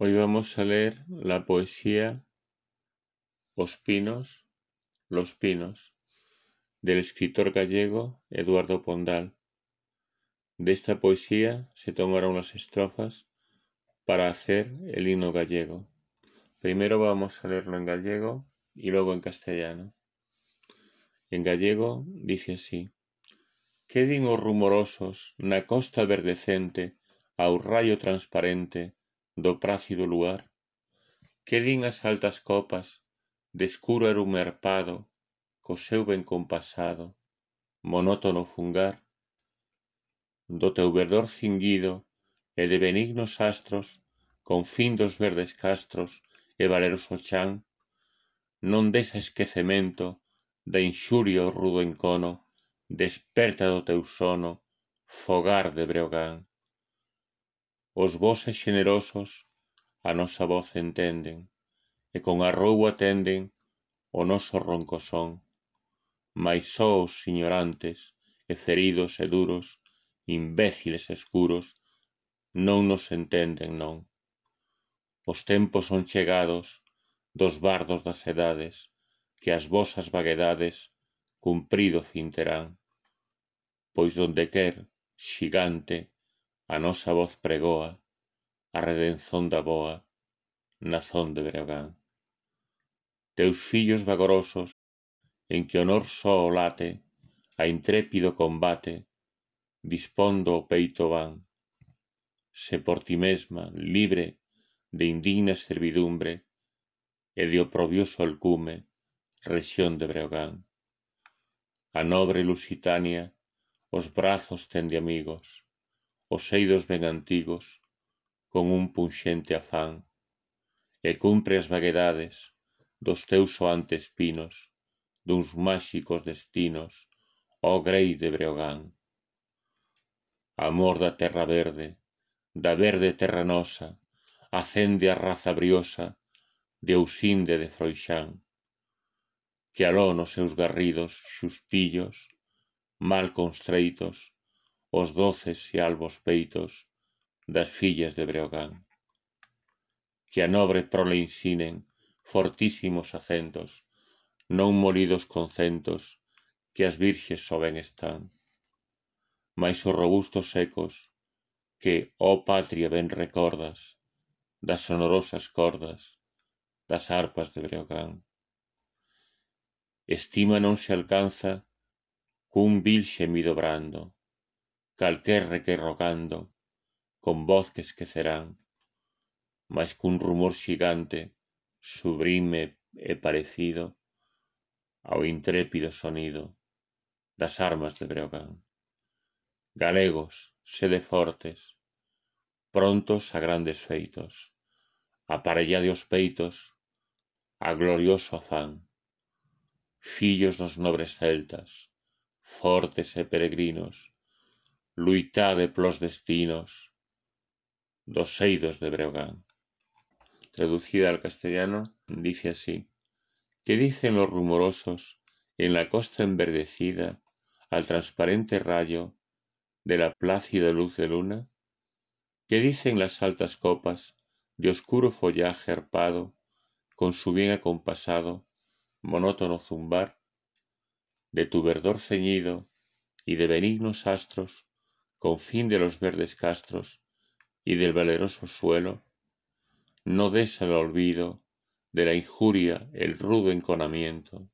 Hoy vamos a leer la poesía Os pinos, los pinos, del escritor gallego Eduardo Pondal. De esta poesía se tomaron las estrofas para hacer el himno gallego. Primero vamos a leerlo en gallego y luego en castellano. En gallego dice así: os rumorosos na costa verdecente ao rayo transparente do prácido luar? Que din as altas copas de escuro erumerpado co seu ben compasado, monótono fungar? Do teu verdor cinguido e de benignos astros, con fin dos verdes castros e valeroso chan, non des esquecemento da inxuria o rudo encono, desperta do teu sono, fogar de Breogán. Os voces xenerosos a nosa voz entenden E con arroubo atenden o noso ronco son Mais só os ignorantes e feridos e duros Imbéciles escuros non nos entenden non. Os tempos son chegados dos bardos das edades Que as vosas vaguedades cumprido fin terán Pois donde quer, xigante, A nosa voz pregoa a redenzón da boa nazón de Breogán. Teus fillos vagorosos, en que honor só o late, a intrépido combate, dispondo o peito van. Se por ti mesma, libre de indigna servidumbre e de oprobioso alcume, rexión de Breogán. A nobre Lusitania os brazos tende amigos, os eidos ben antigos, con un punxente afán, e cumpre as vaguedades dos teus soantes pinos, duns máxicos destinos, ó grei de Breogán. Amor da terra verde, da verde terra nosa, acende a raza briosa de Ausinde de Froixán, que aló nos seus garridos xustillos, mal constreitos, os doces e albos peitos das fillas de Breogán. Que a nobre prole insinen fortísimos acentos, non molidos concentos, que as virxes soben están. Mais os robustos secos, que, ó patria, ben recordas, das sonorosas cordas, das arpas de Breogán. Estima non se alcanza cun vil xemido brando, calquerre que rogando, con voz que esquecerán, mas cun rumor xigante, sublime e parecido ao intrépido sonido das armas de Breogán. Galegos, sede fortes, prontos a grandes feitos, aparellade os peitos a glorioso afán, fillos dos nobres celtas, fortes e peregrinos, luitade plos destinos dos eidos de Breogán. Traducida al castellano, dice así: ¿Qué dicen los rumorosos en la costa enverdecida al transparente rayo de la plácida luz de luna? ¿Qué dicen las altas copas de oscuro follaje arpado con su bien acompasado, monótono zumbar? De tu verdor ceñido y de benignos astros, con fin de los verdes castros y del valeroso suelo, no des al olvido de la injuria el rudo enconamiento.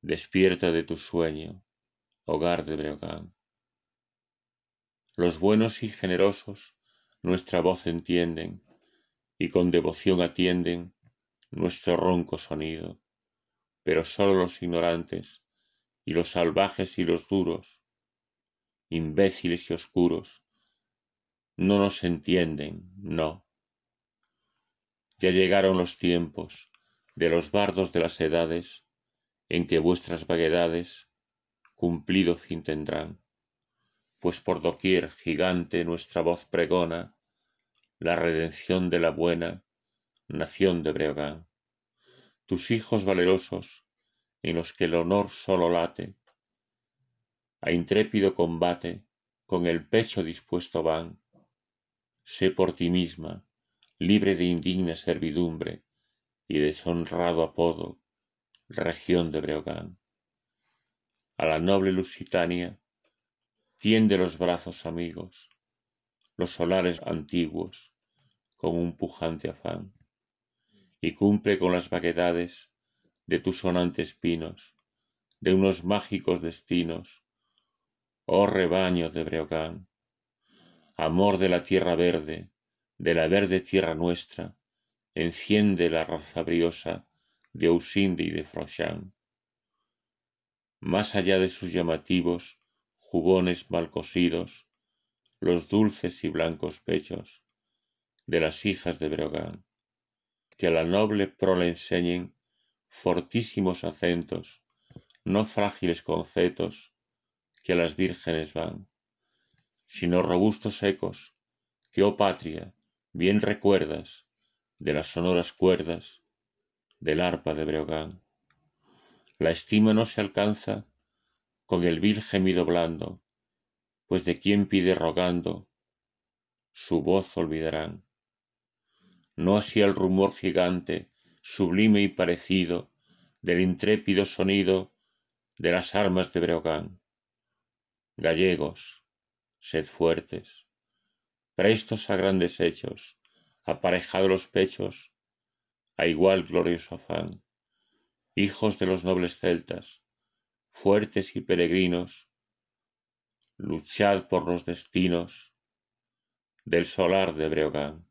Despierta de tu sueño, hogar de Breogán. Los buenos y generosos nuestra voz entienden y con devoción atienden nuestro ronco sonido, pero sólo los ignorantes y los salvajes y los duros, imbéciles y oscuros, no nos entienden, no. Ya llegaron los tiempos de los bardos de las edades en que vuestras vaguedades cumplido fin tendrán, pues por doquier gigante nuestra voz pregona la redención de la buena nación de Breogán. Tus hijos valerosos, en los que el honor solo late, a intrépido combate con el pecho dispuesto van, sé por ti misma libre de indigna servidumbre y deshonrado apodo, región de Breogán. A la noble Lusitania tiende los brazos amigos, los solares antiguos, con un pujante afán, y cumple con las vaguedades de tus sonantes pinos, de unos mágicos destinos, oh rebaño de Breogán, amor de la tierra verde, de la verde tierra nuestra, enciende la raza briosa de Ausinde y de Frochan. Más allá de sus llamativos jubones mal cosidos, los dulces y blancos pechos de las hijas de Breogán, que a la noble prole enseñen fortísimos acentos, no frágiles concetos, que a las vírgenes van, sino robustos ecos, que, oh patria, bien recuerdas de las sonoras cuerdas del arpa de Breogán. La estima no se alcanza con el vil gemido blando, pues de quien pide rogando, su voz olvidarán. No así el rumor gigante, sublime y parecido, del intrépido sonido de las armas de Breogán. Gallegos, sed fuertes, prestos a grandes hechos, aparejados los pechos, a igual glorioso afán, hijos de los nobles celtas, fuertes y peregrinos, luchad por los destinos del solar de Breogán.